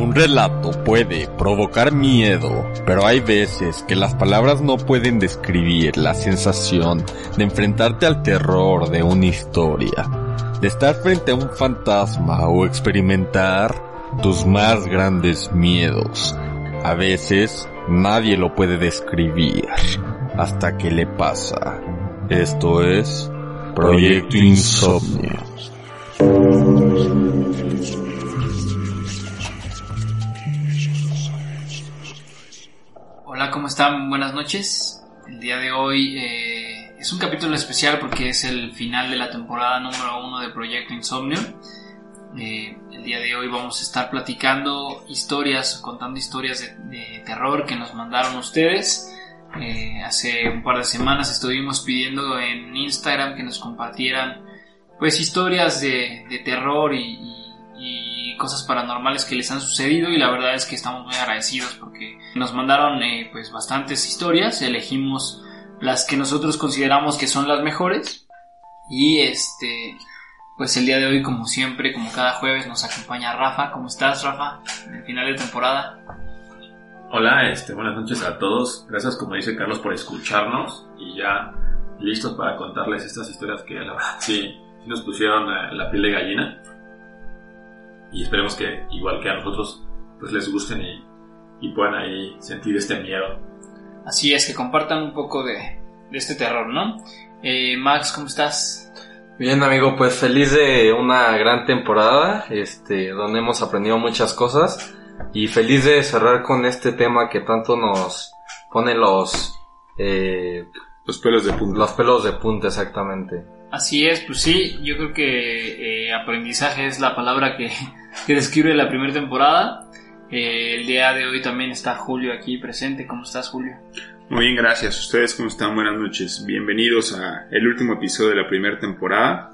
Un relato puede provocar miedo, pero hay veces que las palabras no pueden describir la sensación de enfrentarte al terror de una historia, de estar frente a un fantasma o experimentar tus más grandes miedos. A veces nadie lo puede describir hasta que le pasa. Esto es Proyecto Insomnio. ¿Cómo están? Buenas noches. El día de hoy eh, es un capítulo especial porque es el final de la temporada número uno de Proyecto Insomnio. Eh, el día de hoy vamos a estar platicando historias, contando historias de, de terror que nos mandaron ustedes. Eh, hace un par de semanas estuvimos pidiendo en Instagram que nos compartieran pues historias de, de terror y, y, y, cosas paranormales que les han sucedido y la verdad es que estamos muy agradecidos porque nos mandaron eh, pues bastantes historias, elegimos las que nosotros consideramos que son las mejores y este pues el día de hoy como siempre, como cada jueves nos acompaña Rafa, ¿cómo estás Rafa? En el final de temporada. Hola, este, buenas noches a todos. Gracias, como dice Carlos, por escucharnos y ya listos para contarles estas historias que la verdad sí, nos pusieron eh, la piel de gallina. Y esperemos que, igual que a nosotros, pues les gusten y, y puedan ahí sentir este miedo. Así es, que compartan un poco de, de este terror, ¿no? Eh, Max, ¿cómo estás? Bien, amigo, pues feliz de una gran temporada, este, donde hemos aprendido muchas cosas y feliz de cerrar con este tema que tanto nos pone los eh, los pelos de punta. Los pelos de punta, exactamente. Así es, pues sí, yo creo que eh, aprendizaje es la palabra que, que describe la primera temporada. Eh, el día de hoy también está Julio aquí presente. ¿Cómo estás, Julio? Muy bien, gracias. ¿Ustedes cómo están? Buenas noches. Bienvenidos a el último episodio de la primera temporada.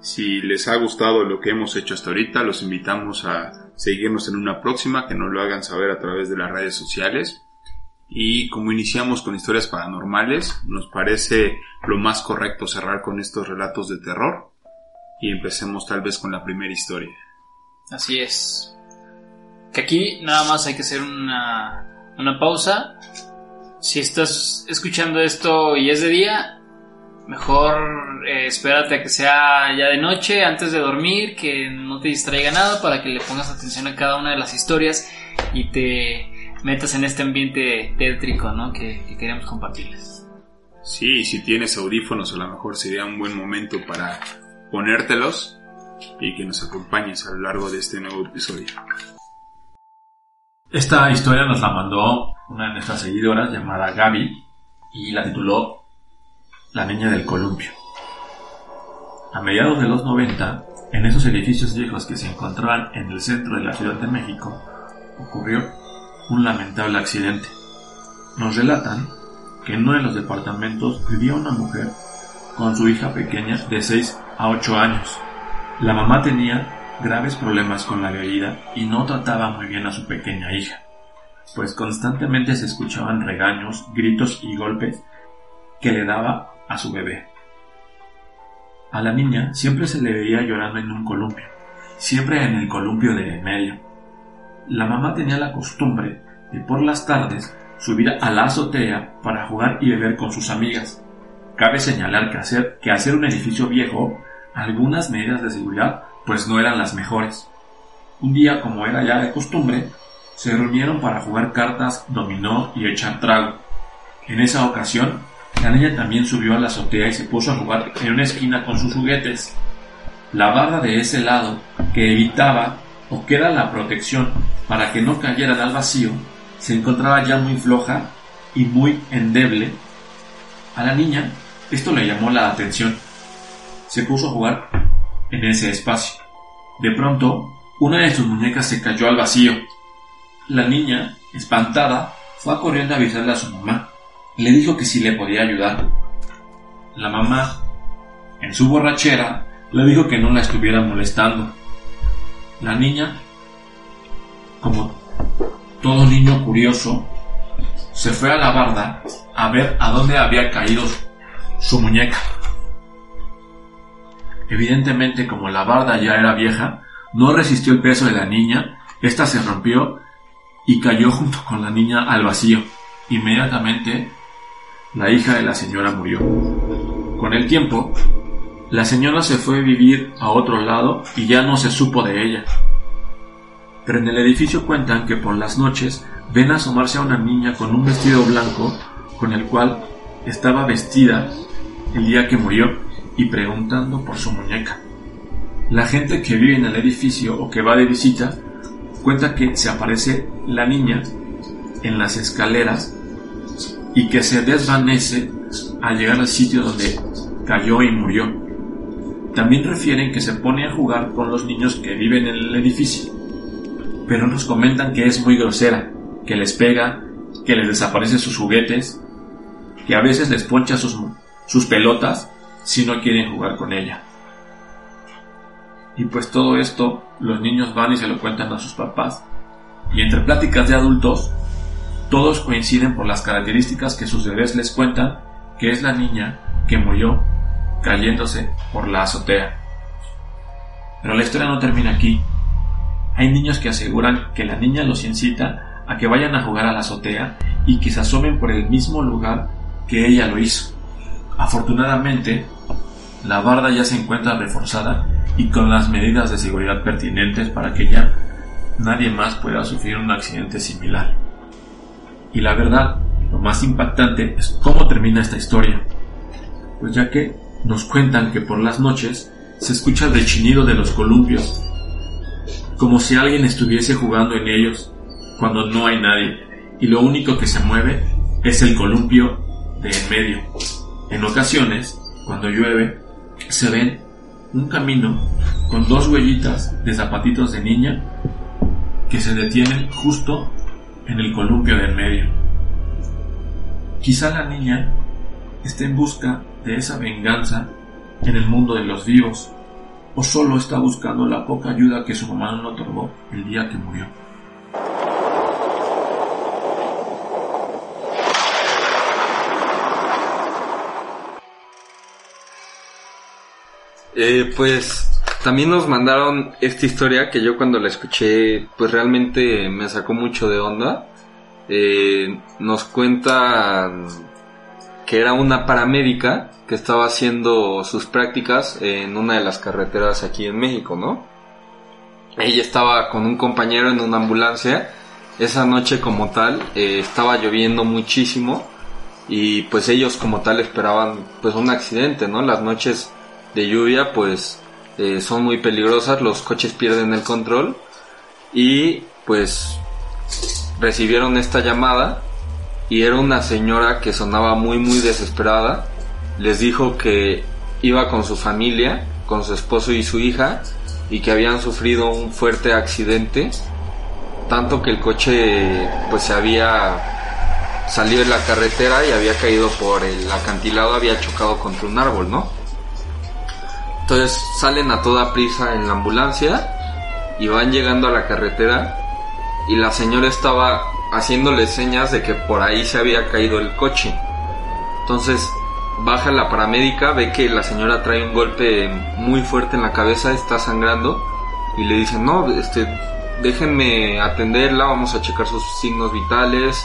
Si les ha gustado lo que hemos hecho hasta ahorita, los invitamos a seguirnos en una próxima, que nos lo hagan saber a través de las redes sociales. Y como iniciamos con historias paranormales, nos parece lo más correcto cerrar con estos relatos de terror. Y empecemos tal vez con la primera historia. Así es. Que aquí nada más hay que hacer una, una pausa. Si estás escuchando esto y es de día, mejor eh, espérate a que sea ya de noche antes de dormir, que no te distraiga nada para que le pongas atención a cada una de las historias y te metas en este ambiente tétrico ¿no? que, que queremos compartirles. Sí, si tienes audífonos a lo mejor sería un buen momento para ponértelos y que nos acompañes a lo largo de este nuevo episodio. Esta historia nos la mandó una de nuestras seguidoras llamada Gaby y la tituló La niña del columpio. A mediados de los 90, en esos edificios viejos que se encontraban en el centro de la Ciudad de México, ocurrió un lamentable accidente. Nos relatan que en uno de los departamentos vivía una mujer con su hija pequeña de 6 a 8 años. La mamá tenía graves problemas con la bebida y no trataba muy bien a su pequeña hija, pues constantemente se escuchaban regaños, gritos y golpes que le daba a su bebé. A la niña siempre se le veía llorando en un columpio, siempre en el columpio de en. La mamá tenía la costumbre de por las tardes subir a la azotea para jugar y beber con sus amigas. Cabe señalar que hacer, que hacer un edificio viejo, algunas medidas de seguridad pues no eran las mejores. Un día, como era ya de costumbre, se reunieron para jugar cartas, dominó y echar trago. En esa ocasión, la niña también subió a la azotea y se puso a jugar en una esquina con sus juguetes. La barra de ese lado, que evitaba o que era la protección para que no cayeran al vacío, se encontraba ya muy floja y muy endeble. A la niña esto le llamó la atención. Se puso a jugar en ese espacio. De pronto, una de sus muñecas se cayó al vacío. La niña, espantada, fue corriendo a avisarle a su mamá. Le dijo que sí le podía ayudar. La mamá, en su borrachera, le dijo que no la estuviera molestando. La niña, como todo niño curioso, se fue a la barda a ver a dónde había caído su muñeca. Evidentemente, como la barda ya era vieja, no resistió el peso de la niña, ésta se rompió y cayó junto con la niña al vacío. Inmediatamente, la hija de la señora murió. Con el tiempo, la señora se fue a vivir a otro lado y ya no se supo de ella. Pero en el edificio cuentan que por las noches ven asomarse a una niña con un vestido blanco con el cual estaba vestida el día que murió y preguntando por su muñeca. La gente que vive en el edificio o que va de visita cuenta que se aparece la niña en las escaleras y que se desvanece al llegar al sitio donde cayó y murió. También refieren que se pone a jugar con los niños que viven en el edificio, pero nos comentan que es muy grosera, que les pega, que les desaparece sus juguetes, que a veces les poncha sus, sus pelotas si no quieren jugar con ella. Y pues todo esto los niños van y se lo cuentan a sus papás. Y entre pláticas de adultos, todos coinciden por las características que sus bebés les cuentan que es la niña que murió cayéndose por la azotea. Pero la historia no termina aquí. Hay niños que aseguran que la niña los incita a que vayan a jugar a la azotea y que se asomen por el mismo lugar que ella lo hizo. Afortunadamente, la barda ya se encuentra reforzada y con las medidas de seguridad pertinentes para que ya nadie más pueda sufrir un accidente similar. Y la verdad, lo más impactante es cómo termina esta historia, pues ya que nos cuentan que por las noches se escucha el rechinido de los columpios, como si alguien estuviese jugando en ellos cuando no hay nadie, y lo único que se mueve es el columpio de en medio. En ocasiones, cuando llueve, se ven un camino con dos huellitas de zapatitos de niña que se detienen justo en el columpio de en medio. Quizá la niña esté en busca de esa venganza en el mundo de los vivos, o solo está buscando la poca ayuda que su mamá le otorgó el día que murió. Eh, pues también nos mandaron esta historia que yo cuando la escuché pues realmente me sacó mucho de onda. Eh, nos cuentan que era una paramédica que estaba haciendo sus prácticas en una de las carreteras aquí en México, ¿no? Ella estaba con un compañero en una ambulancia. Esa noche como tal eh, estaba lloviendo muchísimo y pues ellos como tal esperaban pues un accidente, ¿no? Las noches de lluvia pues eh, son muy peligrosas, los coches pierden el control y pues recibieron esta llamada y era una señora que sonaba muy muy desesperada. Les dijo que iba con su familia, con su esposo y su hija y que habían sufrido un fuerte accidente, tanto que el coche pues se había salido de la carretera y había caído por el acantilado, había chocado contra un árbol, ¿no? Entonces salen a toda prisa en la ambulancia y van llegando a la carretera y la señora estaba haciéndole señas de que por ahí se había caído el coche. Entonces baja la paramédica, ve que la señora trae un golpe muy fuerte en la cabeza, está sangrando y le dice, no, este, déjenme atenderla, vamos a checar sus signos vitales,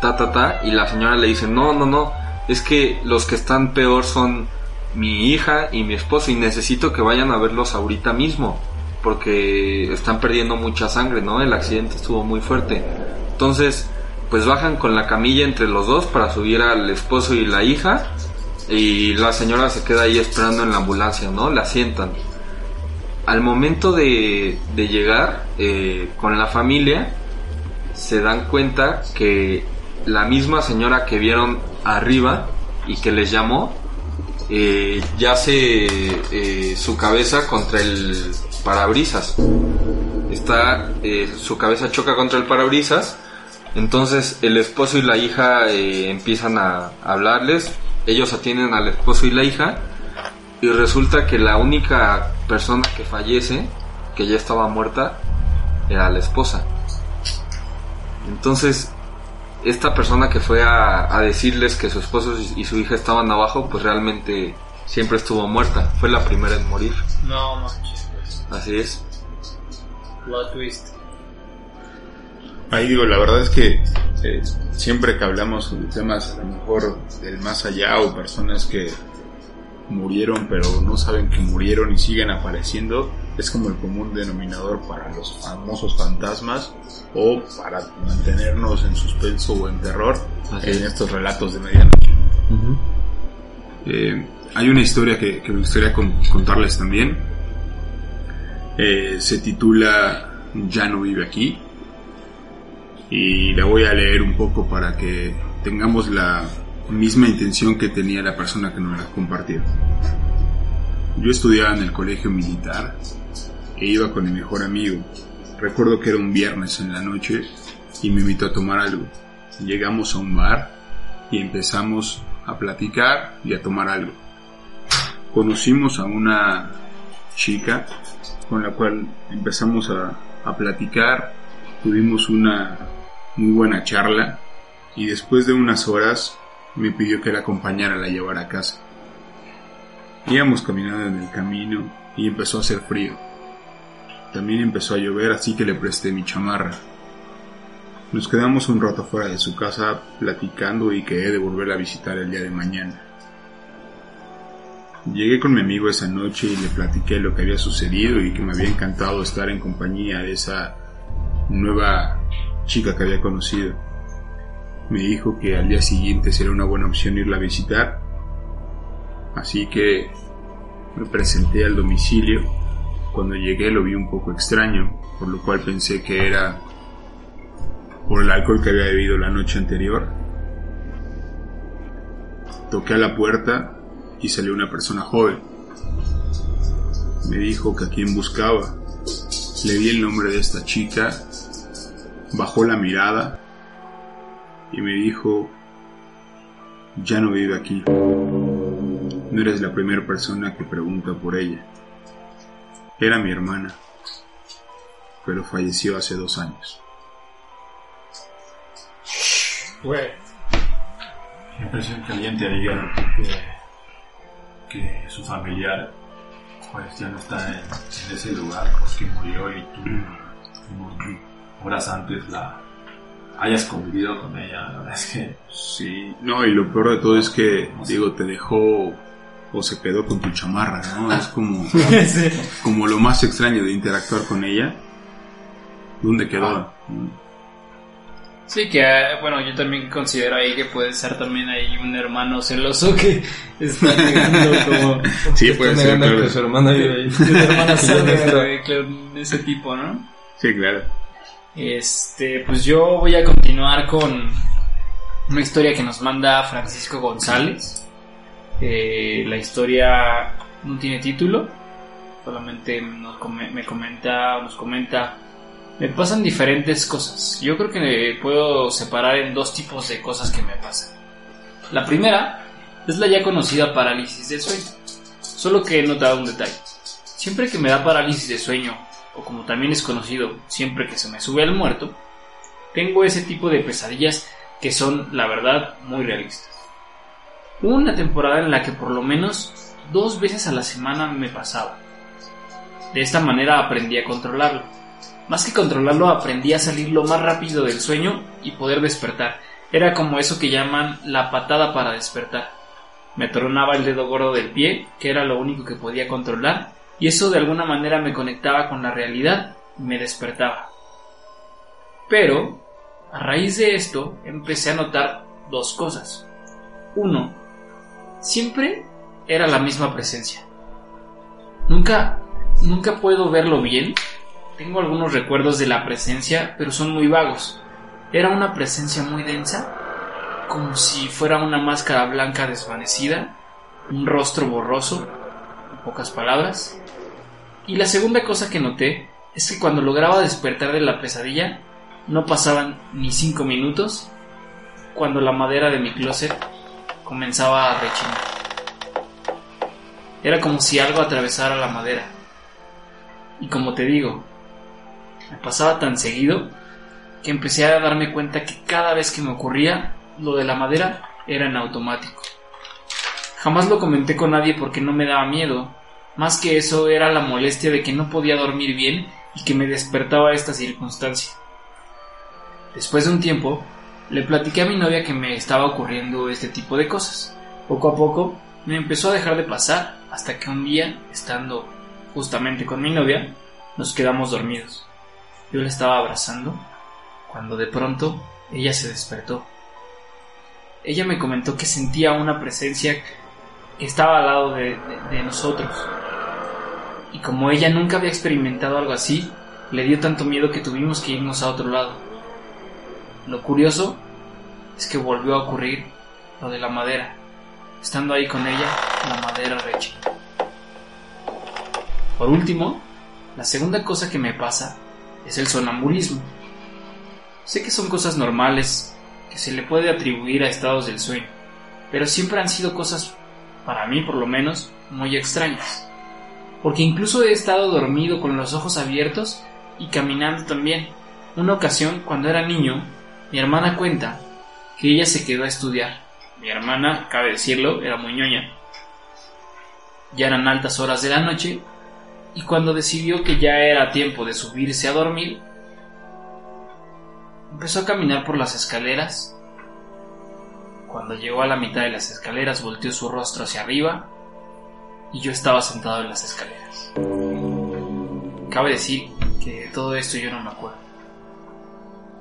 ta, ta, ta. Y la señora le dice, no, no, no, es que los que están peor son mi hija y mi esposo y necesito que vayan a verlos ahorita mismo porque están perdiendo mucha sangre, ¿no? El accidente estuvo muy fuerte. Entonces, pues bajan con la camilla entre los dos para subir al esposo y la hija y la señora se queda ahí esperando en la ambulancia, ¿no? La sientan. Al momento de, de llegar eh, con la familia, se dan cuenta que la misma señora que vieron arriba y que les llamó, eh, yace eh, su cabeza contra el parabrisas. Está, eh, su cabeza choca contra el parabrisas. Entonces el esposo y la hija eh, empiezan a hablarles. Ellos atienden al esposo y la hija. Y resulta que la única persona que fallece, que ya estaba muerta, era la esposa. Entonces, esta persona que fue a, a decirles que su esposo y su hija estaban abajo, pues realmente siempre estuvo muerta. Fue la primera en morir. No manches, pues. Así es. Plot twist. Ahí digo, la verdad es que eh, siempre que hablamos de temas a lo mejor del más allá o personas que murieron pero no saben que murieron y siguen apareciendo, es como el común denominador para los famosos fantasmas o para mantenernos en suspenso o en terror Así en es. estos relatos de medianoche. Eh, hay una historia que, que me gustaría con- contarles también. Eh, se titula Ya no vive aquí. Y la voy a leer un poco para que tengamos la misma intención que tenía la persona que nos la compartió. Yo estudiaba en el colegio militar e iba con mi mejor amigo. Recuerdo que era un viernes en la noche y me invitó a tomar algo. Llegamos a un bar y empezamos a platicar y a tomar algo. Conocimos a una chica con la cual empezamos a, a platicar, tuvimos una muy buena charla y después de unas horas me pidió que la acompañara a la llevara a casa. Íbamos caminando en el camino y empezó a hacer frío. También empezó a llover así que le presté mi chamarra. Nos quedamos un rato fuera de su casa platicando y quedé de volverla a visitar el día de mañana. Llegué con mi amigo esa noche y le platiqué lo que había sucedido y que me había encantado estar en compañía de esa nueva chica que había conocido. Me dijo que al día siguiente sería una buena opción irla a visitar, así que me presenté al domicilio. Cuando llegué lo vi un poco extraño, por lo cual pensé que era por el alcohol que había bebido la noche anterior. Toqué a la puerta y salió una persona joven. Me dijo que a quien buscaba. Le di el nombre de esta chica, bajó la mirada y me dijo, ya no vive aquí. No eres la primera persona que pregunta por ella. Era mi hermana, pero falleció hace dos años. Güey. Impresión caliente ayer que, que su familiar pues ya no está en, en ese lugar porque murió y tú unos horas antes la hayas convivido con ella. La verdad es que Sí, no, y lo peor de todo es que, digo, te dejó o se quedó con tu chamarra, ¿no? Es como, como lo más extraño de interactuar con ella. ¿Dónde quedó? Sí, que eh, bueno, yo también considero ahí que puede ser también ahí un hermano celoso que está negando como Sí, puede ser, claro. que su hermana vive ahí. una hermana Sí, ya no está. celosa, güey, claro, de ese tipo, ¿no? Sí, claro. Este, pues yo voy a continuar con una historia que nos manda Francisco González. Eh, la historia no tiene título, solamente nos me comenta, nos comenta, me pasan diferentes cosas. Yo creo que puedo separar en dos tipos de cosas que me pasan. La primera es la ya conocida parálisis del sueño, solo que he notado un detalle. Siempre que me da parálisis de sueño, o como también es conocido, siempre que se me sube el muerto, tengo ese tipo de pesadillas que son, la verdad, muy realistas. Una temporada en la que por lo menos dos veces a la semana me pasaba. De esta manera aprendí a controlarlo. Más que controlarlo, aprendí a salir lo más rápido del sueño y poder despertar. Era como eso que llaman la patada para despertar. Me tronaba el dedo gordo del pie, que era lo único que podía controlar, y eso de alguna manera me conectaba con la realidad me despertaba. Pero, a raíz de esto, empecé a notar dos cosas. Uno, siempre era la misma presencia. Nunca, nunca puedo verlo bien. Tengo algunos recuerdos de la presencia, pero son muy vagos. Era una presencia muy densa, como si fuera una máscara blanca desvanecida, un rostro borroso, en pocas palabras. Y la segunda cosa que noté es que cuando lograba despertar de la pesadilla, no pasaban ni cinco minutos cuando la madera de mi closet comenzaba a rechinar. Era como si algo atravesara la madera. Y como te digo, me pasaba tan seguido que empecé a darme cuenta que cada vez que me ocurría lo de la madera era en automático. Jamás lo comenté con nadie porque no me daba miedo. Más que eso era la molestia de que no podía dormir bien y que me despertaba esta circunstancia. Después de un tiempo, le platiqué a mi novia que me estaba ocurriendo este tipo de cosas. Poco a poco me empezó a dejar de pasar hasta que un día, estando justamente con mi novia, nos quedamos dormidos. Yo la estaba abrazando cuando de pronto ella se despertó. Ella me comentó que sentía una presencia que estaba al lado de, de nosotros. Y como ella nunca había experimentado algo así, le dio tanto miedo que tuvimos que irnos a otro lado. Lo curioso es que volvió a ocurrir lo de la madera. Estando ahí con ella, la madera rechina. Por último, la segunda cosa que me pasa es el sonambulismo. Sé que son cosas normales que se le puede atribuir a estados del sueño, pero siempre han sido cosas, para mí por lo menos, muy extrañas. Porque incluso he estado dormido con los ojos abiertos y caminando también. Una ocasión, cuando era niño, mi hermana cuenta que ella se quedó a estudiar. Mi hermana, cabe decirlo, era muy ñoña. Ya eran altas horas de la noche y cuando decidió que ya era tiempo de subirse a dormir, empezó a caminar por las escaleras. Cuando llegó a la mitad de las escaleras volteó su rostro hacia arriba y yo estaba sentado en las escaleras. Cabe decir que de todo esto yo no me acuerdo.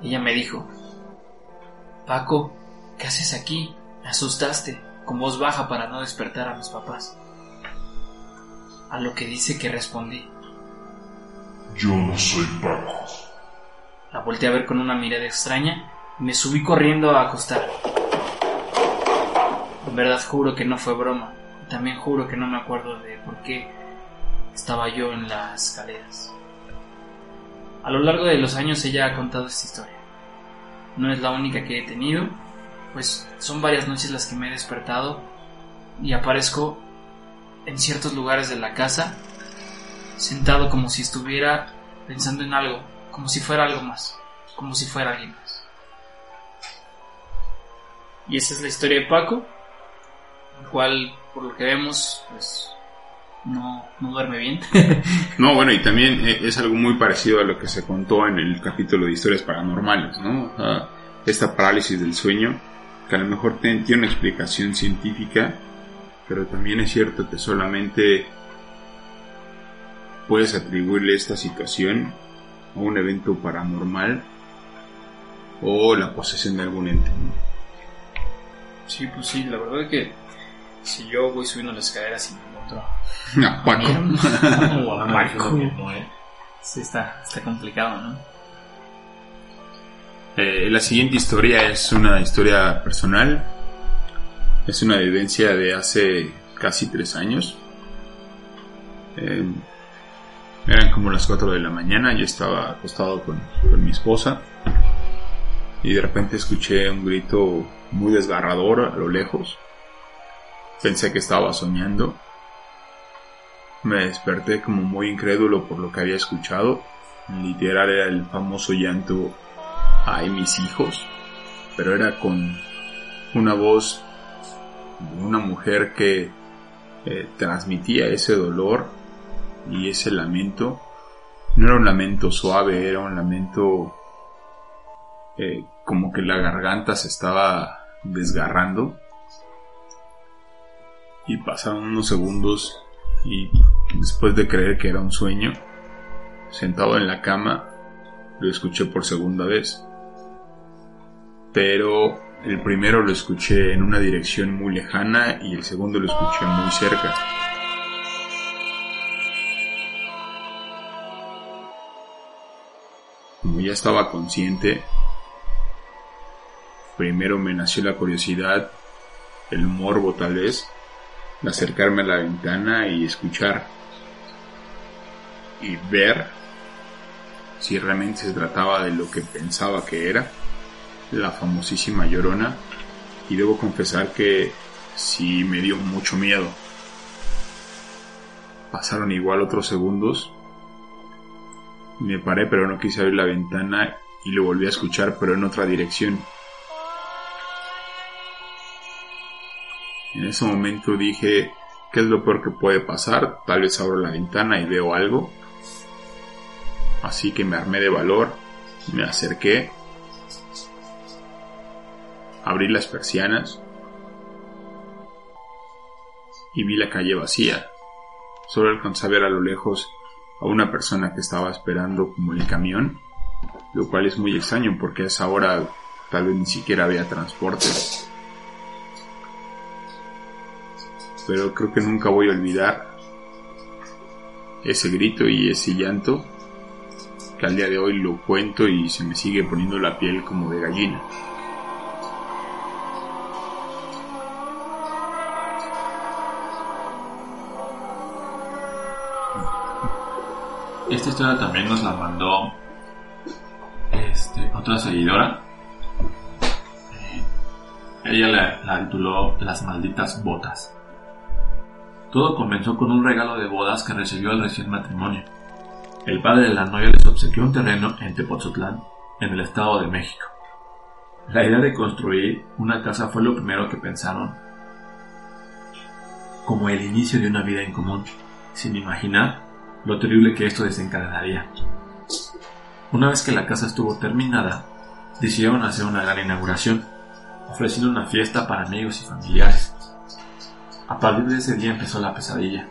Ella me dijo, Paco, ¿qué haces aquí? Me asustaste, con voz baja para no despertar a mis papás. A lo que dice que respondí. Yo no soy Paco. La volteé a ver con una mirada extraña y me subí corriendo a acostar. En verdad juro que no fue broma. También juro que no me acuerdo de por qué estaba yo en las escaleras. A lo largo de los años ella ha contado esta historia. No es la única que he tenido, pues son varias noches las que me he despertado y aparezco en ciertos lugares de la casa, sentado como si estuviera pensando en algo, como si fuera algo más, como si fuera alguien más. Y esa es la historia de Paco, el cual, por lo que vemos, pues no, no duerme bien. No, bueno, y también eh, es algo muy parecido a lo que se contó en el capítulo de historias paranormales, ¿no? O sea, esta parálisis del sueño, que a lo mejor tiene tiene una explicación científica, pero también es cierto que solamente puedes atribuirle esta situación a un evento paranormal o la posesión de algún ente. ¿no? sí, pues sí, la verdad es que si yo voy subiendo las escaleras y me encuentro No, Paco. O a mismo, ¿eh? Sí, está, está complicado, ¿no? Eh, la siguiente historia es una historia personal. Es una vivencia de hace casi tres años. Eh, eran como las 4 de la mañana, yo estaba acostado con, con mi esposa y de repente escuché un grito muy desgarrador a lo lejos. Pensé que estaba soñando. Me desperté como muy incrédulo por lo que había escuchado. Literal era el famoso llanto ay mis hijos, pero era con una voz de una mujer que eh, transmitía ese dolor y ese lamento. No era un lamento suave, era un lamento eh, como que la garganta se estaba desgarrando. Y pasaron unos segundos y después de creer que era un sueño, sentado en la cama, lo escuché por segunda vez pero el primero lo escuché en una dirección muy lejana y el segundo lo escuché muy cerca. Como ya estaba consciente, primero me nació la curiosidad, el morbo tal vez, acercarme a la ventana y escuchar y ver si realmente se trataba de lo que pensaba que era, la famosísima llorona, y debo confesar que sí me dio mucho miedo. Pasaron igual otros segundos. Me paré pero no quise abrir la ventana y lo volví a escuchar pero en otra dirección. En ese momento dije, ¿qué es lo peor que puede pasar? Tal vez abro la ventana y veo algo. Así que me armé de valor, me acerqué, abrí las persianas y vi la calle vacía. Solo alcancé a ver a lo lejos a una persona que estaba esperando como el camión, lo cual es muy extraño porque a esa hora tal vez ni siquiera había transporte. Pero creo que nunca voy a olvidar ese grito y ese llanto que al día de hoy lo cuento y se me sigue poniendo la piel como de gallina. Esta historia también nos la mandó este, otra seguidora. Eh, ella la, la tituló Las malditas botas. Todo comenzó con un regalo de bodas que recibió al recién matrimonio. El padre de la novia les obsequió un terreno en Tepoztlán, en el Estado de México. La idea de construir una casa fue lo primero que pensaron, como el inicio de una vida en común, sin imaginar lo terrible que esto desencadenaría. Una vez que la casa estuvo terminada, decidieron hacer una gran inauguración, ofreciendo una fiesta para amigos y familiares. A partir de ese día empezó la pesadilla.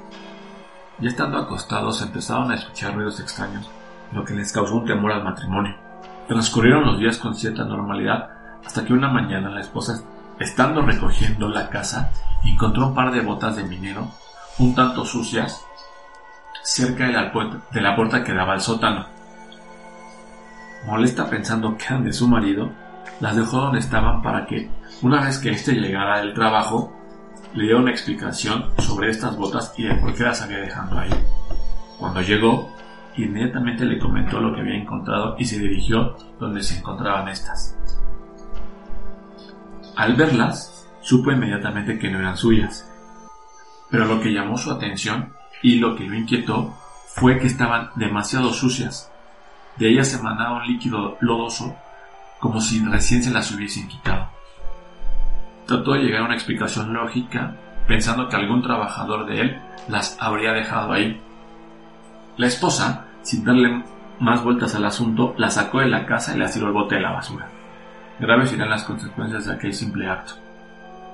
Ya estando acostados empezaron a escuchar ruidos extraños, lo que les causó un temor al matrimonio. Transcurrieron los días con cierta normalidad hasta que una mañana la esposa, estando recogiendo la casa, encontró un par de botas de minero, un tanto sucias, cerca de la, puerta, que daba al sótano. Molesta pensando que eran de su marido, las dejó donde estaban para que, una vez que éste llegara del trabajo, le dio una explicación sobre estas botas y de por qué las había dejando ahí. Cuando llegó, inmediatamente le comentó lo que había encontrado y se dirigió donde se encontraban estas. Al verlas, supo inmediatamente que no eran suyas, pero lo que llamó su atención y lo que lo inquietó fue que estaban demasiado sucias. De ellas emanaba un líquido lodoso como si recién se las hubiesen quitado. Trató de llegar a una explicación lógica, pensando que algún trabajador de él las habría dejado ahí. La esposa, sin darle más vueltas al asunto, la sacó de la casa y la tiró al bote de la basura. Graves eran las consecuencias de aquel simple acto.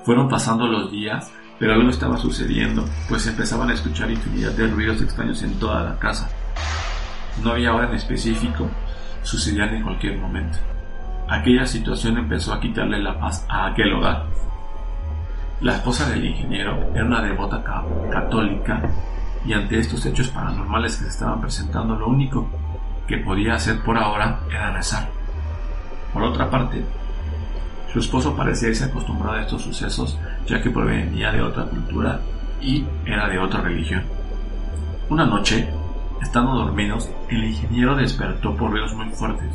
Fueron pasando los días, pero algo estaba sucediendo, pues empezaban a escuchar infinidad de ruidos extraños en toda la casa. No había hora en específico, sucedían en cualquier momento. Aquella situación empezó a quitarle la paz a aquel hogar. La esposa del ingeniero era una devota católica y ante estos hechos paranormales que se estaban presentando lo único que podía hacer por ahora era rezar. Por otra parte, su esposo parecía irse acostumbrado a estos sucesos ya que provenía de otra cultura y era de otra religión. Una noche, estando dormidos, el ingeniero despertó por ruidos muy fuertes,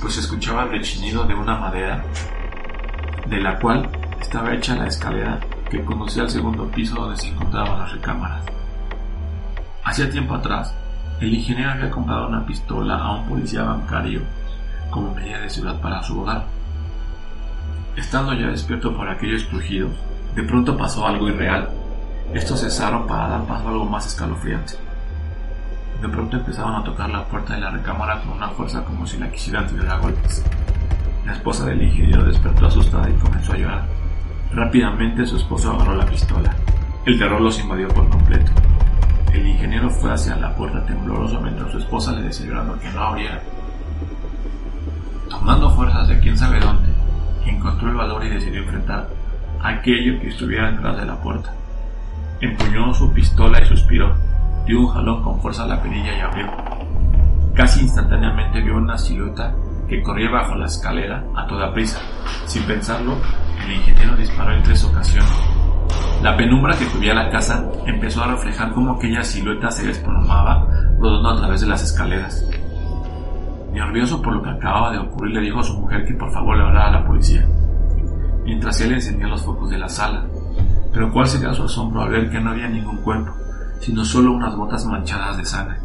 pues escuchaba el rechinido de una madera de la cual estaba hecha la escalera que conducía al segundo piso donde se encontraban las recámaras. Hacía tiempo atrás, el ingeniero había comprado una pistola a un policía bancario como medida de seguridad para su hogar. Estando ya despierto por aquellos crujidos, de pronto pasó algo irreal. Estos cesaron para dar paso a algo más escalofriante. De pronto empezaron a tocar la puerta de la recámara con una fuerza como si la quisieran tirar a golpes. La esposa del ingeniero despertó asustada y comenzó a llorar. Rápidamente su esposo agarró la pistola. El terror los invadió por completo. El ingeniero fue hacia la puerta tembloroso mientras su esposa le decía llorando que no abriera. Tomando fuerzas de quién sabe dónde, encontró el valor y decidió enfrentar a aquello que estuviera detrás de la puerta. Empuñó su pistola y suspiró. Dio un jalón con fuerza a la perilla y abrió. Casi instantáneamente vio una silueta que corría bajo la escalera a toda prisa. Sin pensarlo, el ingeniero disparó en tres ocasiones. La penumbra que cubría la casa empezó a reflejar cómo aquella silueta se desplomaba rodando a través de las escaleras. Nervioso por lo que acababa de ocurrir, le dijo a su mujer que por favor le hablara a la policía, mientras él encendía los focos de la sala. Pero cuál sería su asombro al ver que no había ningún cuerpo, sino solo unas botas manchadas de sangre.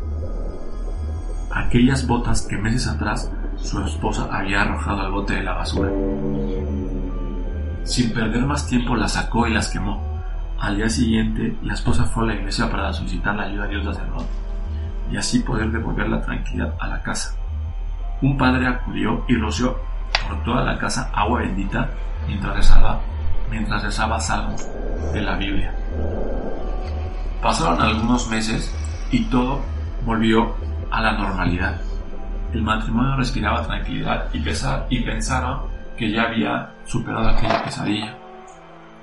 Aquellas botas que meses atrás su esposa había arrojado al bote de la basura. Sin perder más tiempo las sacó y las quemó. Al día siguiente, la esposa fue a la iglesia para solicitar la ayuda de Dios sacerdote y así poder devolver la tranquilidad a la casa. Un padre acudió y roció por toda la casa agua bendita mientras rezaba, mientras rezaba salmos de la Biblia. Pasaron algunos meses y todo volvió a la normalidad. El matrimonio respiraba tranquilidad y, y pensaron que ya había superado aquella pesadilla.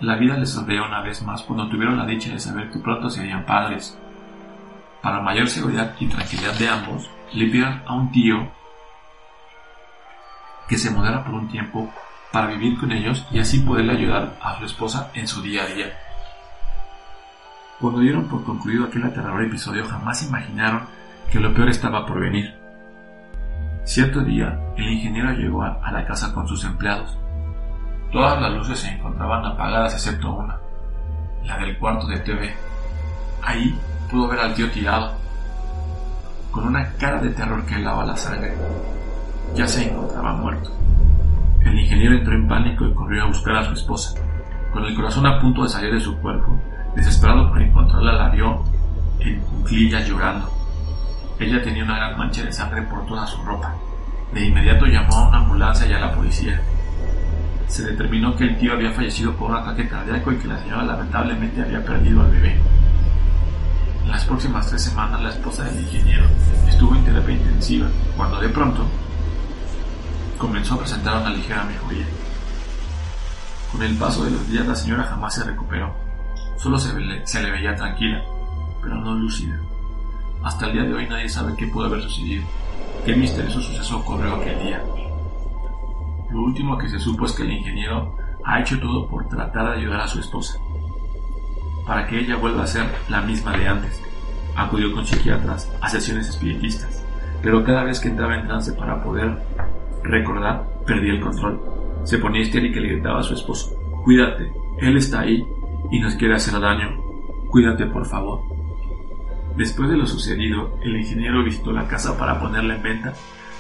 La vida les sonrió una vez más cuando tuvieron la dicha de saber que pronto serían padres. Para mayor seguridad y tranquilidad de ambos, le pidieron a un tío que se mudara por un tiempo para vivir con ellos y así poderle ayudar a su esposa en su día a día. Cuando dieron por concluido aquel aterrador episodio jamás imaginaron que lo peor estaba por venir. Cierto día, el ingeniero llegó a, la casa con sus empleados. Todas las luces se encontraban apagadas excepto una, la del cuarto de TV. Ahí pudo ver al tío tirado, con una cara de terror que helaba la sangre. Ya se encontraba muerto. El ingeniero entró en pánico y corrió a buscar a su esposa. Con el corazón a punto de salir de su cuerpo, desesperado por encontrarla, la vio en cuclillas llorando. Ella tenía una gran mancha de sangre por toda su ropa. De inmediato llamó a una ambulancia y a la policía. Se determinó que el tío había fallecido por un ataque cardíaco y que la señora lamentablemente había perdido al bebé. En las próximas tres semanas la esposa del ingeniero estuvo en terapia intensiva, cuando de pronto comenzó a presentar una ligera mejoría. Con el paso de los días la señora jamás se recuperó, solo se, se le veía tranquila, pero no lúcida. Hasta el día de hoy nadie sabe qué pudo haber sucedido, qué misterioso suceso ocurrió aquel día. Lo último que se supo es que el ingeniero ha hecho todo por tratar de ayudar a su esposa, para que ella vuelva a ser la misma de antes. Acudió con psiquiatras a sesiones espiritistas, pero cada vez que entraba en trance para poder recordar, perdía el control. Se ponía histérica y le gritaba a su esposo, cuídate, él está ahí y nos quiere hacer daño, cuídate por favor. Después de lo sucedido, el ingeniero visitó la casa para ponerla en venta,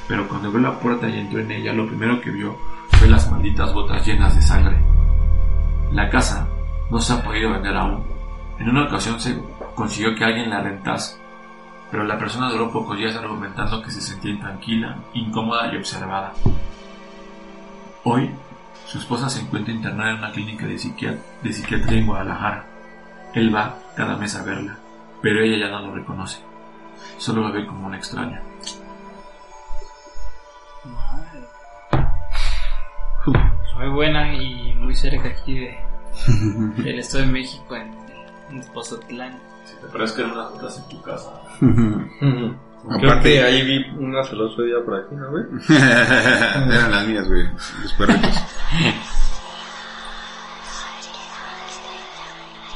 pero cuando abrió la puerta y entró en ella, lo primero que vio fue las malditas botas llenas de sangre. La casa no se ha podido vender aún. En una ocasión se consiguió que alguien la rentase, pero la persona duró pocos días argumentando que se sentía intranquila, incómoda y observada. Hoy, su esposa se encuentra internada en una clínica de, de psiquiatría en Guadalajara. Él va cada mes a verla pero ella ya no lo reconoce. Solo lo ve como un extraño. Muy buena y muy cerca aquí de, del Estado de México, en, en Pozotlán. Si te parece que eran unas botas en tu casa. Aparte, ahí vi una celoso día por aquí, ¿no, güey? Eran las mías, güey. Los perritos.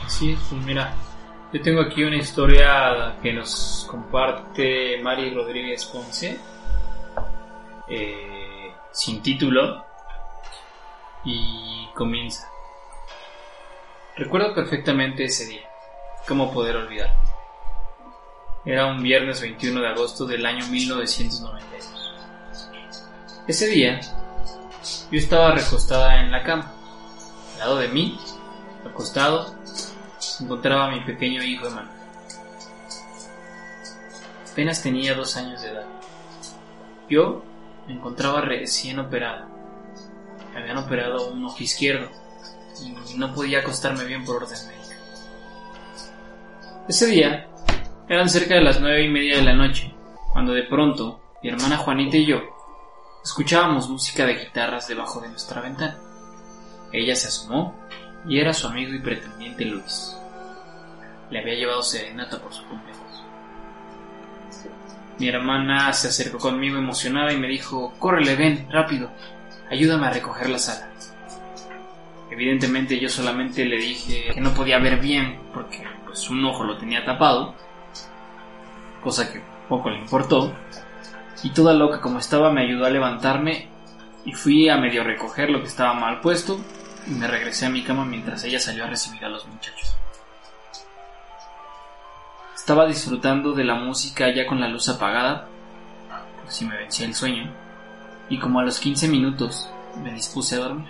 Sí, pues mira, yo tengo aquí una historia que nos comparte Mari Rodríguez Ponce, eh, sin título, y comienza. Recuerdo perfectamente ese día, cómo poder olvidarlo. Era un viernes 21 de agosto del año 1992. Ese día, yo estaba recostada en la cama. Al lado de mí, acostado, encontraba a mi pequeño hijo Emanuel. Apenas tenía dos años de edad. Yo me encontraba recién operado. Me habían operado un ojo izquierdo y no podía acostarme bien por orden médica. Ese día eran cerca de las nueve y media de la noche, cuando de pronto mi hermana Juanita y yo escuchábamos música de guitarras debajo de nuestra ventana. Ella se asomó y era su amigo y pretendiente Luis le había llevado serenata por su cumpleaños. Mi hermana se acercó conmigo emocionada y me dijo, córrele, ven, rápido, ayúdame a recoger la sala. Evidentemente yo solamente le dije que no podía ver bien porque pues un ojo lo tenía tapado, cosa que poco le importó, y toda loca como estaba me ayudó a levantarme y fui a medio recoger lo que estaba mal puesto y me regresé a mi cama mientras ella salió a recibir a los muchachos. Estaba disfrutando de la música ya con la luz apagada, si me vencía el sueño, y como a los 15 minutos me dispuse a dormir.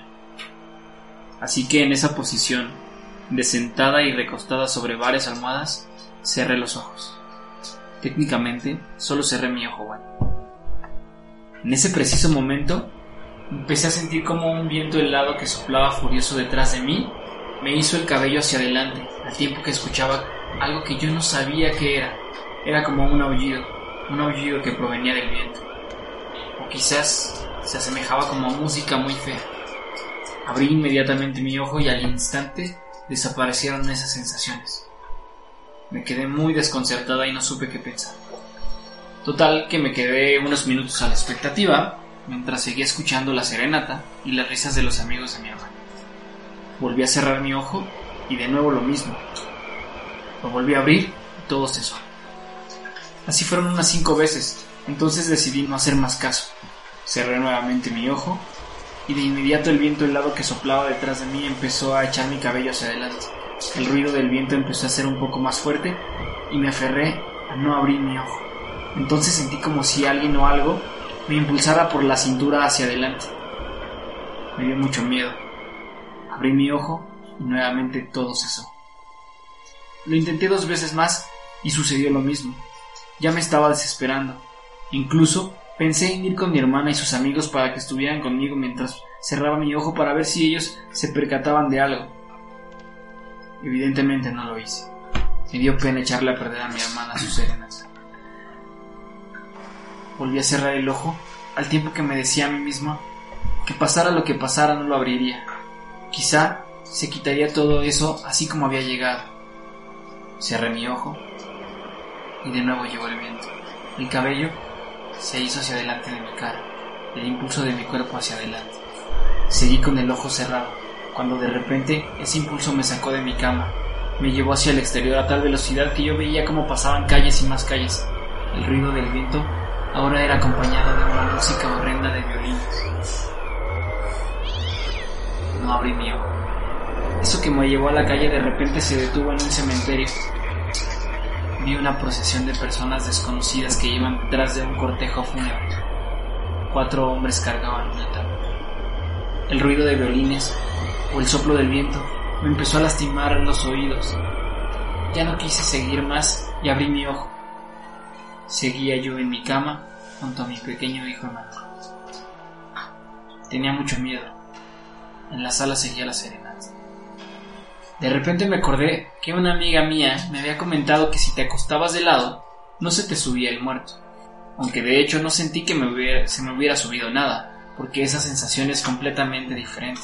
Así que en esa posición, de sentada y recostada sobre varias almohadas, cerré los ojos. Técnicamente, solo cerré mi ojo bueno. En ese preciso momento, empecé a sentir como un viento helado que soplaba furioso detrás de mí me hizo el cabello hacia adelante, al tiempo que escuchaba algo que yo no sabía qué era. Era como un aullido, un aullido que provenía del viento. O quizás se asemejaba como a música muy fea. Abrí inmediatamente mi ojo y al instante desaparecieron esas sensaciones. Me quedé muy desconcertada y no supe qué pensar. Total que me quedé unos minutos a la expectativa mientras seguía escuchando la serenata y las risas de los amigos de mi hermano. Volví a cerrar mi ojo y de nuevo lo mismo. Lo volví a abrir y todo cesó. Así fueron unas cinco veces, entonces decidí no hacer más caso. Cerré nuevamente mi ojo y de inmediato el viento helado que soplaba detrás de mí empezó a echar mi cabello hacia adelante. El ruido del viento empezó a ser un poco más fuerte y me aferré a no abrir mi ojo. Entonces sentí como si alguien o algo me impulsara por la cintura hacia adelante. Me dio mucho miedo. Abrí mi ojo y nuevamente todo cesó. Lo intenté dos veces más y sucedió lo mismo. Ya me estaba desesperando. Incluso pensé en ir con mi hermana y sus amigos para que estuvieran conmigo mientras cerraba mi ojo para ver si ellos se percataban de algo. Evidentemente no lo hice. Me dio pena echarle a perder a mi hermana sus serenas. Volví a cerrar el ojo al tiempo que me decía a mí mismo que pasara lo que pasara no lo abriría. Quizá se quitaría todo eso así como había llegado. Cerré mi ojo y de nuevo llegó el viento. El cabello se hizo hacia adelante de mi cara, el impulso de mi cuerpo hacia adelante. Seguí con el ojo cerrado, cuando de repente ese impulso me sacó de mi cama, me llevó hacia el exterior a tal velocidad que yo veía cómo pasaban calles y más calles. El ruido del viento ahora era acompañado de una música horrenda de violines. No abrí mi ojo. Eso que me llevó a la calle de repente se detuvo en un cementerio. Vi una procesión de personas desconocidas que iban detrás de un cortejo fúnebre. Cuatro hombres cargaban un ataúd. El ruido de violines o el soplo del viento me empezó a lastimar los oídos. Ya no quise seguir más y abrí mi ojo. Seguía yo en mi cama junto a mi pequeño hijo hermano. Tenía mucho miedo. En la sala seguía la serenata. De repente me acordé que una amiga mía me había comentado que si te acostabas de lado, no se te subía el muerto. Aunque de hecho no sentí que se me hubiera subido nada, porque esa sensación es completamente diferente.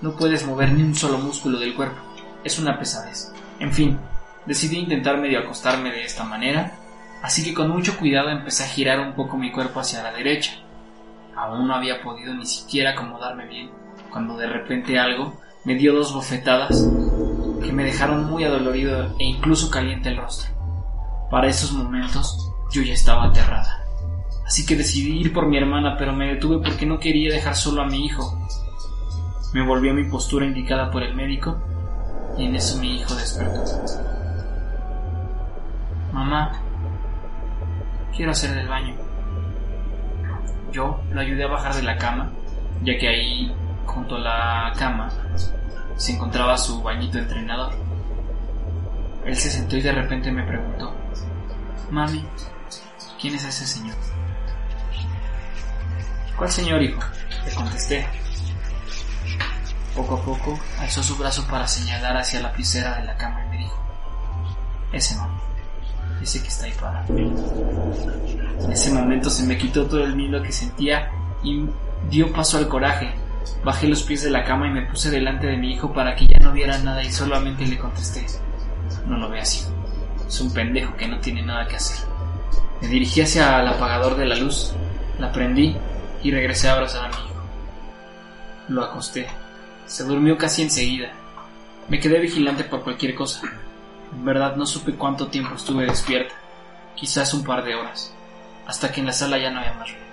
No puedes mover ni un solo músculo del cuerpo. Es una pesadez. En fin, decidí intentar medio acostarme de esta manera, así que con mucho cuidado empecé a girar un poco mi cuerpo hacia la derecha. Aún no había podido ni siquiera acomodarme bien, cuando de repente algo me dio dos bofetadas que me dejaron muy adolorido e incluso caliente el rostro. Para esos momentos yo ya estaba aterrada. Así que decidí ir por mi hermana, pero me detuve porque no quería dejar solo a mi hijo. Me volví a mi postura indicada por el médico y en eso mi hijo despertó. Mamá, quiero hacer del baño. Yo lo ayudé a bajar de la cama, ya que ahí, junto a la cama, se encontraba su bañito entrenador. Él se sentó y de repente me preguntó, Mami, ¿quién es ese señor? ¿Cuál señor, hijo? Le contesté. Poco a poco alzó su brazo para señalar hacia la piscera de la cama y me dijo, ese no, ese que está ahí para. En ese momento se me quitó todo el miedo que sentía y dio paso al coraje. Bajé los pies de la cama y me puse delante de mi hijo para que ya no viera nada y solamente le contesté, no lo veas hijo, es un pendejo que no tiene nada que hacer. Me dirigí hacia el apagador de la luz, la prendí y regresé a abrazar a mi hijo. Lo acosté. Se durmió casi enseguida. Me quedé vigilante por cualquier cosa. En verdad no supe cuánto tiempo estuve despierta. Quizás un par de horas. Hasta que en la sala ya no había más ruido.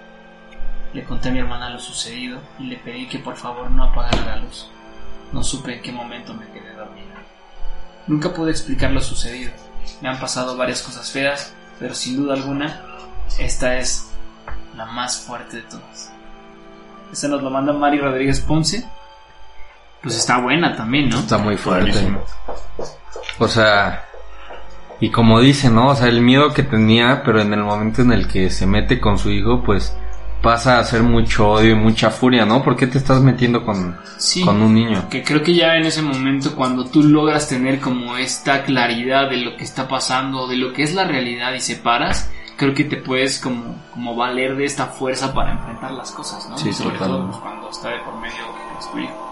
Le conté a mi hermana lo sucedido y le pedí que por favor no apagara la luz. No supe en qué momento me quedé dormida. Nunca pude explicar lo sucedido. Me han pasado varias cosas feas, pero sin duda alguna, esta es la más fuerte de todas. Esta nos lo manda Mari Rodríguez Ponce. Pues está buena también, ¿no? Está muy fuerte. O sea, y como dice, ¿no? O sea, el miedo que tenía, pero en el momento en el que se mete con su hijo, pues pasa a ser mucho odio y mucha furia, ¿no? ¿Por qué te estás metiendo con, Sí. con un niño? Que creo que ya en ese momento cuando tú logras tener como esta claridad de lo que está pasando, de lo que es la realidad y separas, creo que te puedes como, como valer de esta fuerza para enfrentar las cosas, ¿no? Sí, Sobre todo pues, cuando está de por medio pues, tu hijo.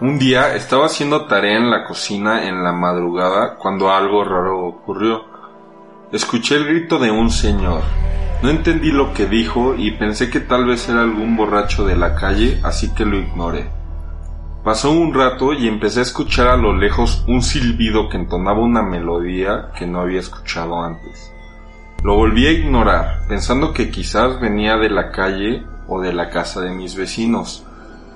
Un día estaba haciendo tarea en la cocina en la madrugada cuando algo raro ocurrió. Escuché el grito de un señor. No entendí lo que dijo y pensé que tal vez era algún borracho de la calle, así que lo ignoré. Pasó un rato y empecé a escuchar a lo lejos un silbido que entonaba una melodía que no había escuchado antes. Lo volví a ignorar, pensando que quizás venía de la calle o de la casa de mis vecinos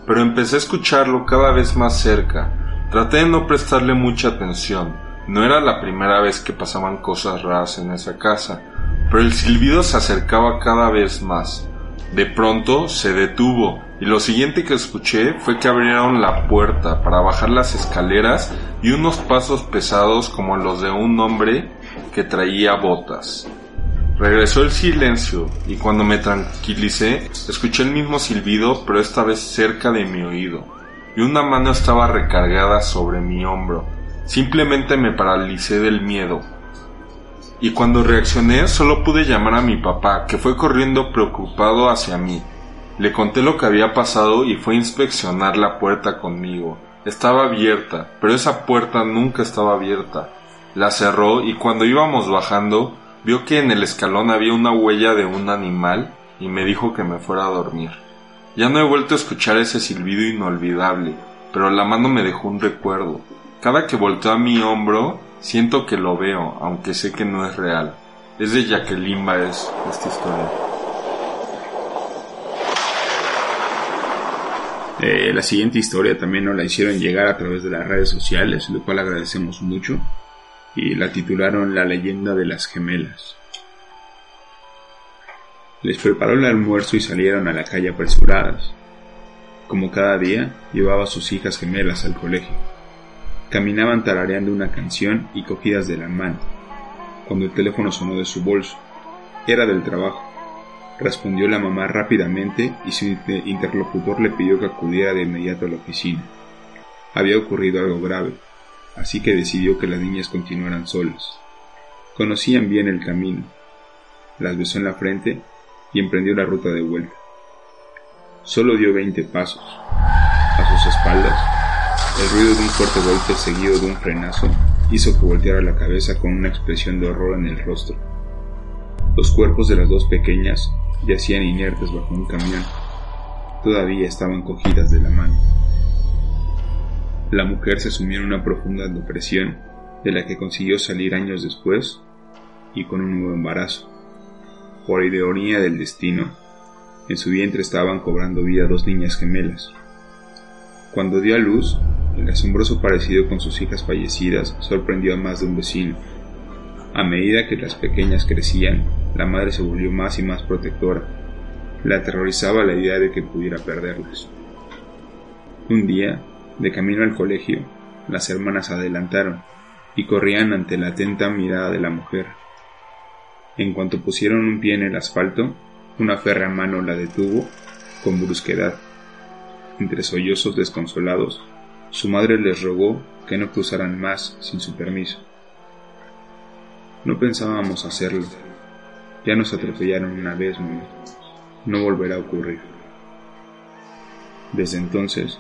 pero empecé a escucharlo cada vez más cerca. Traté de no prestarle mucha atención. No era la primera vez que pasaban cosas raras en esa casa, pero el silbido se acercaba cada vez más. De pronto se detuvo y lo siguiente que escuché fue que abrieron la puerta para bajar las escaleras y unos pasos pesados como los de un hombre que traía botas. Regresó el silencio y cuando me tranquilicé escuché el mismo silbido pero esta vez cerca de mi oído y una mano estaba recargada sobre mi hombro. Simplemente me paralicé del miedo. Y cuando reaccioné solo pude llamar a mi papá que fue corriendo preocupado hacia mí. Le conté lo que había pasado y fue a inspeccionar la puerta conmigo. Estaba abierta, pero esa puerta nunca estaba abierta. La cerró y cuando íbamos bajando vio que en el escalón había una huella de un animal y me dijo que me fuera a dormir. Ya no he vuelto a escuchar ese silbido inolvidable, pero la mano me dejó un recuerdo. Cada que volteo a mi hombro, siento que lo veo, aunque sé que no es real. Es de Jacqueline Baez esta historia. Eh, la siguiente historia también nos la hicieron llegar a través de las redes sociales, lo cual agradecemos mucho. Y la titularon La leyenda de las gemelas. Les preparó el almuerzo y salieron a la calle apresuradas. Como cada día, llevaba a sus hijas gemelas al colegio. Caminaban tarareando una canción y cogidas de la mano, cuando el teléfono sonó de su bolso. Era del trabajo. Respondió la mamá rápidamente y su inter- interlocutor le pidió que acudiera de inmediato a la oficina. Había ocurrido algo grave, así que decidió que las niñas continuaran solas. Conocían bien el camino. Las besó en la frente y emprendió la ruta de vuelta. Solo dio veinte pasos. A sus espaldas, el ruido de un fuerte golpe seguido de un frenazo hizo que volteara la cabeza con una expresión de horror en el rostro. Los cuerpos de las dos pequeñas yacían inertes bajo un camión. Todavía estaban cogidas de la mano. La mujer se sumió en una profunda depresión de la que consiguió salir años después y con un nuevo embarazo. Por ironía del destino, en su vientre estaban cobrando vida dos niñas gemelas. Cuando dio a luz, el asombroso parecido con sus hijas fallecidas sorprendió a más de un vecino. A medida que las pequeñas crecían, la madre se volvió más y más protectora. La aterrorizaba la idea de que pudiera perderlas. Un día, de camino al colegio, las hermanas adelantaron y corrían ante la atenta mirada de la mujer. En cuanto pusieron un pie en el asfalto, una férrea mano la detuvo con brusquedad. Entre sollozos desconsolados, su madre les rogó que no cruzaran más sin su permiso. No pensábamos hacerlo. Ya nos atropellaron una vez, mamá. No volverá a ocurrir. Desde entonces,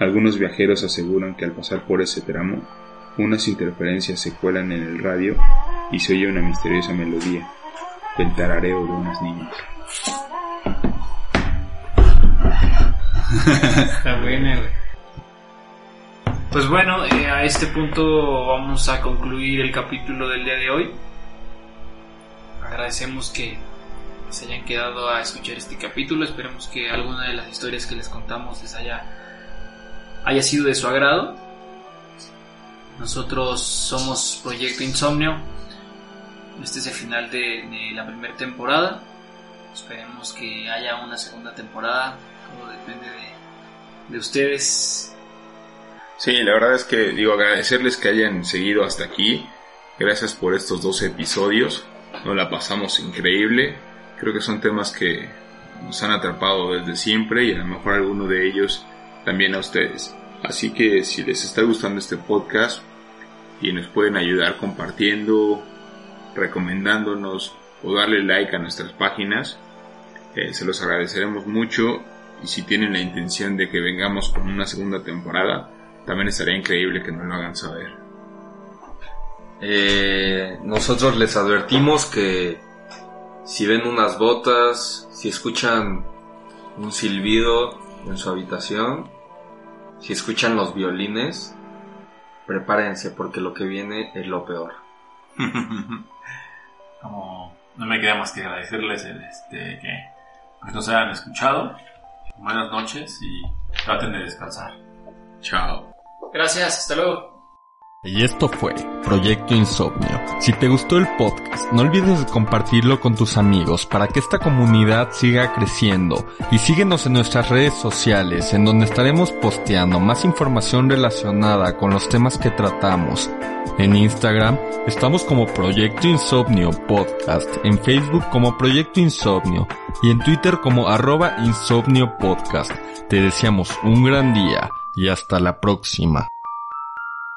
Algunos viajeros aseguran que al pasar por ese tramo, unas interferencias se cuelan en el radio y se oye una misteriosa melodía, el tarareo de unas niñas. Está buena, güey. Pues bueno, eh, a este punto vamos a concluir el capítulo del día de hoy. Agradecemos que se hayan quedado a escuchar este capítulo. Esperemos que alguna de las historias que les contamos les haya, haya sido de su agrado. Nosotros somos Proyecto Insomnio. Este es el final de, de la primera temporada. Esperemos que haya una segunda temporada. Todo depende de, de ustedes. Sí, la verdad es que digo agradecerles que hayan seguido hasta aquí. Gracias por estos dos episodios. Nos la pasamos increíble. Creo que son temas que nos han atrapado desde siempre y a lo mejor alguno de ellos también a ustedes. Así que si les está gustando este podcast y nos pueden ayudar compartiendo, recomendándonos o darle like a nuestras páginas, eh, se los agradeceremos mucho y si tienen la intención de que vengamos con una segunda temporada, también estaría increíble que nos lo hagan saber. Eh, nosotros les advertimos que si ven unas botas, si escuchan un silbido en su habitación, si escuchan los violines, prepárense porque lo que viene es lo peor. Como no me queda más que agradecerles el, este, que pues, nos hayan escuchado. Buenas noches y traten de descansar. Chao. Gracias, hasta luego. Y esto fue Proyecto Insomnio. Si te gustó el podcast, no olvides de compartirlo con tus amigos para que esta comunidad siga creciendo. Y síguenos en nuestras redes sociales, en donde estaremos posteando más información relacionada con los temas que tratamos. En Instagram estamos como Proyecto Insomnio Podcast, en Facebook como Proyecto Insomnio y en Twitter como arroba Insomnio Podcast. Te deseamos un gran día y hasta la próxima.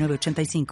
906985.